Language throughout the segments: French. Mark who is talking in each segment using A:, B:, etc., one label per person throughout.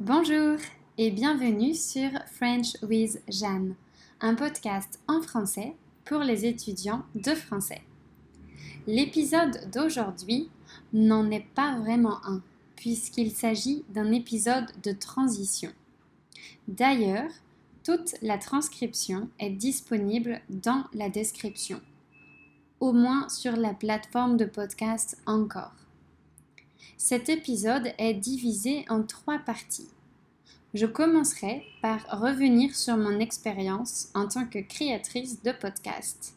A: Bonjour et bienvenue sur French with Jeanne, un podcast en français pour les étudiants de français. L'épisode d'aujourd'hui n'en est pas vraiment un, puisqu'il s'agit d'un épisode de transition. D'ailleurs, toute la transcription est disponible dans la description, au moins sur la plateforme de podcast Encore. Cet épisode est divisé en trois parties. Je commencerai par revenir sur mon expérience en tant que créatrice de podcast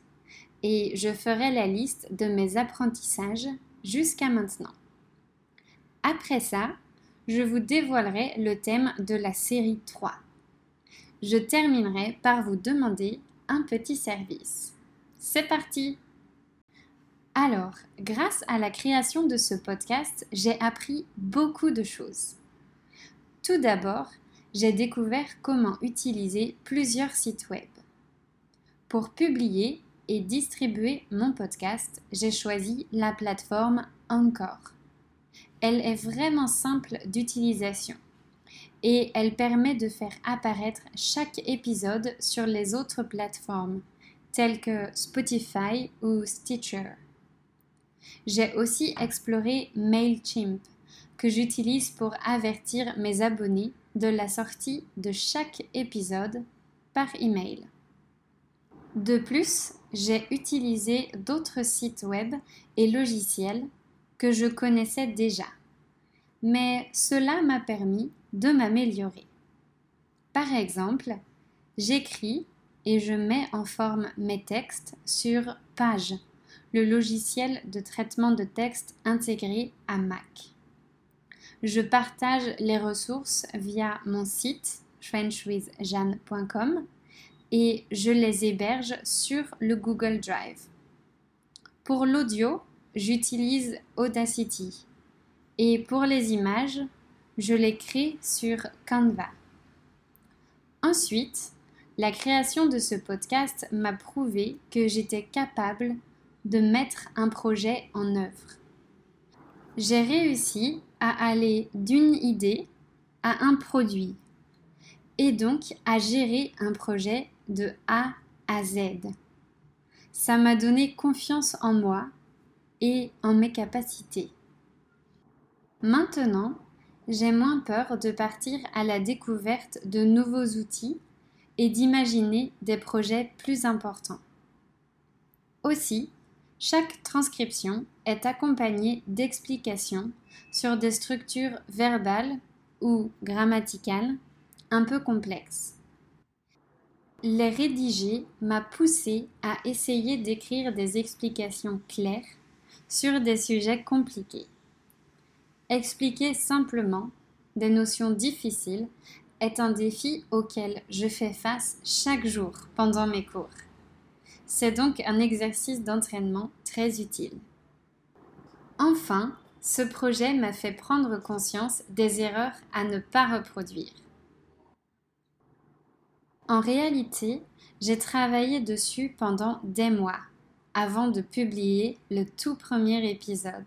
A: et je ferai la liste de mes apprentissages jusqu'à maintenant. Après ça, je vous dévoilerai le thème de la série 3. Je terminerai par vous demander un petit service. C'est parti Alors, grâce à la création de ce podcast, j'ai appris beaucoup de choses. Tout d'abord, j'ai découvert comment utiliser plusieurs sites web. Pour publier et distribuer mon podcast, j'ai choisi la plateforme Encore. Elle est vraiment simple d'utilisation et elle permet de faire apparaître chaque épisode sur les autres plateformes telles que Spotify ou Stitcher. J'ai aussi exploré MailChimp que j'utilise pour avertir mes abonnés de la sortie de chaque épisode par email. De plus, j'ai utilisé d'autres sites web et logiciels que je connaissais déjà, mais cela m'a permis de m'améliorer. Par exemple, j'écris et je mets en forme mes textes sur Page, le logiciel de traitement de texte intégré à Mac. Je partage les ressources via mon site frenchwithjeanne.com et je les héberge sur le Google Drive. Pour l'audio, j'utilise Audacity et pour les images, je les crée sur Canva. Ensuite, la création de ce podcast m'a prouvé que j'étais capable de mettre un projet en œuvre. J'ai réussi à aller d'une idée à un produit et donc à gérer un projet de A à Z. Ça m'a donné confiance en moi et en mes capacités. Maintenant, j'ai moins peur de partir à la découverte de nouveaux outils et d'imaginer des projets plus importants. Aussi, chaque transcription est accompagnée d'explications sur des structures verbales ou grammaticales un peu complexes. Les rédiger m'a poussé à essayer d'écrire des explications claires sur des sujets compliqués. Expliquer simplement des notions difficiles est un défi auquel je fais face chaque jour pendant mes cours. C'est donc un exercice d'entraînement très utile. Enfin, ce projet m'a fait prendre conscience des erreurs à ne pas reproduire. En réalité, j'ai travaillé dessus pendant des mois avant de publier le tout premier épisode.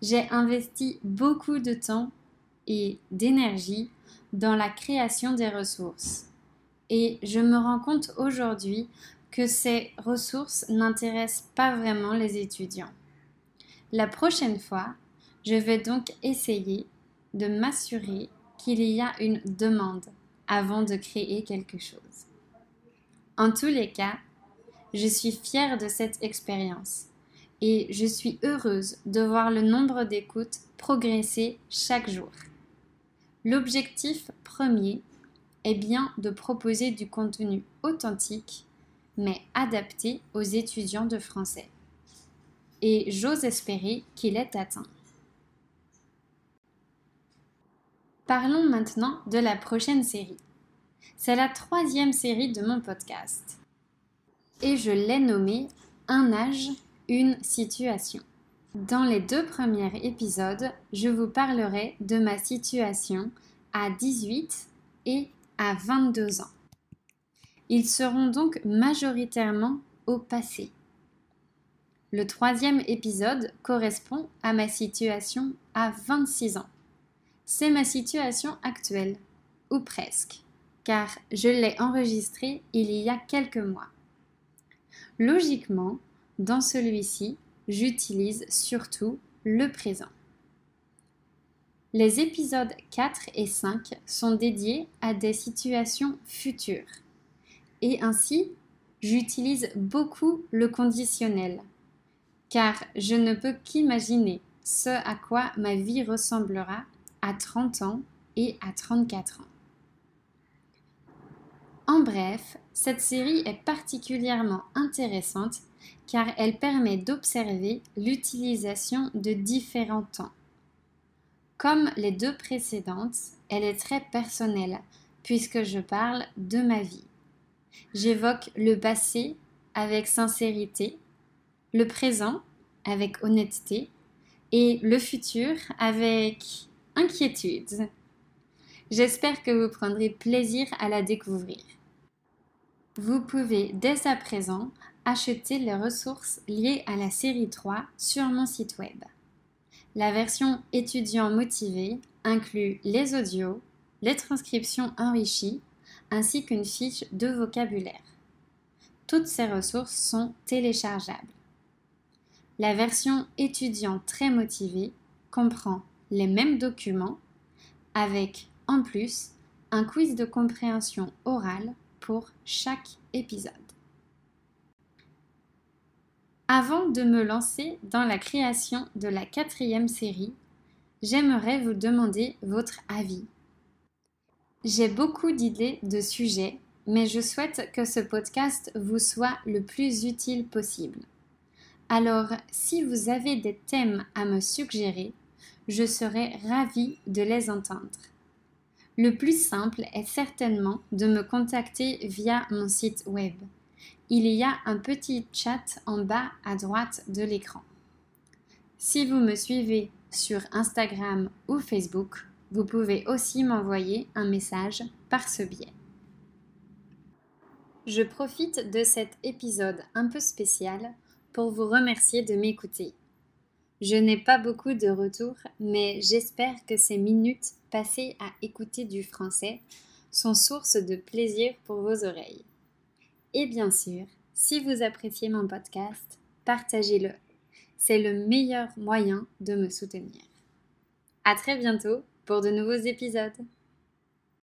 A: J'ai investi beaucoup de temps et d'énergie dans la création des ressources. Et je me rends compte aujourd'hui que ces ressources n'intéressent pas vraiment les étudiants. La prochaine fois, je vais donc essayer de m'assurer qu'il y a une demande avant de créer quelque chose. En tous les cas, je suis fière de cette expérience et je suis heureuse de voir le nombre d'écoutes progresser chaque jour. L'objectif premier est bien de proposer du contenu authentique mais adapté aux étudiants de français. Et j'ose espérer qu'il est atteint. Parlons maintenant de la prochaine série. C'est la troisième série de mon podcast. Et je l'ai nommée Un âge, une situation. Dans les deux premiers épisodes, je vous parlerai de ma situation à 18 et à 22 ans. Ils seront donc majoritairement au passé. Le troisième épisode correspond à ma situation à 26 ans, C'est ma situation actuelle, ou presque, car je l'ai enregistré il y a quelques mois. Logiquement, dans celui-ci, j'utilise surtout le présent. Les épisodes 4 et 5 sont dédiés à des situations futures. Et ainsi, j'utilise beaucoup le conditionnel, car je ne peux qu'imaginer ce à quoi ma vie ressemblera à 30 ans et à 34 ans. En bref, cette série est particulièrement intéressante car elle permet d'observer l'utilisation de différents temps comme les deux précédentes, elle est très personnelle puisque je parle de ma vie. J'évoque le passé avec sincérité, le présent avec honnêteté et le futur avec inquiétude. J'espère que vous prendrez plaisir à la découvrir. Vous pouvez dès à présent acheter les ressources liées à la série 3 sur mon site web. La version étudiant motivé inclut les audios, les transcriptions enrichies ainsi qu'une fiche de vocabulaire. Toutes ces ressources sont téléchargeables. La version étudiant très motivé comprend les mêmes documents avec en plus un quiz de compréhension orale pour chaque épisode. Avant de me lancer dans la création de la quatrième série, j'aimerais vous demander votre avis. J'ai beaucoup d'idées de sujets, mais je souhaite que ce podcast vous soit le plus utile possible. Alors, si vous avez des thèmes à me suggérer, je serai ravie de les entendre. Le plus simple est certainement de me contacter via mon site web il y a un petit chat en bas à droite de l'écran. Si vous me suivez sur Instagram ou Facebook, vous pouvez aussi m'envoyer un message par ce biais. Je profite de cet épisode un peu spécial pour vous remercier de m'écouter. Je n'ai pas beaucoup de retours, mais j'espère que ces minutes passées à écouter du français sont source de plaisir pour vos oreilles. Et bien sûr, si vous appréciez mon podcast, partagez-le. C'est le meilleur moyen de me soutenir. À très bientôt pour de nouveaux épisodes.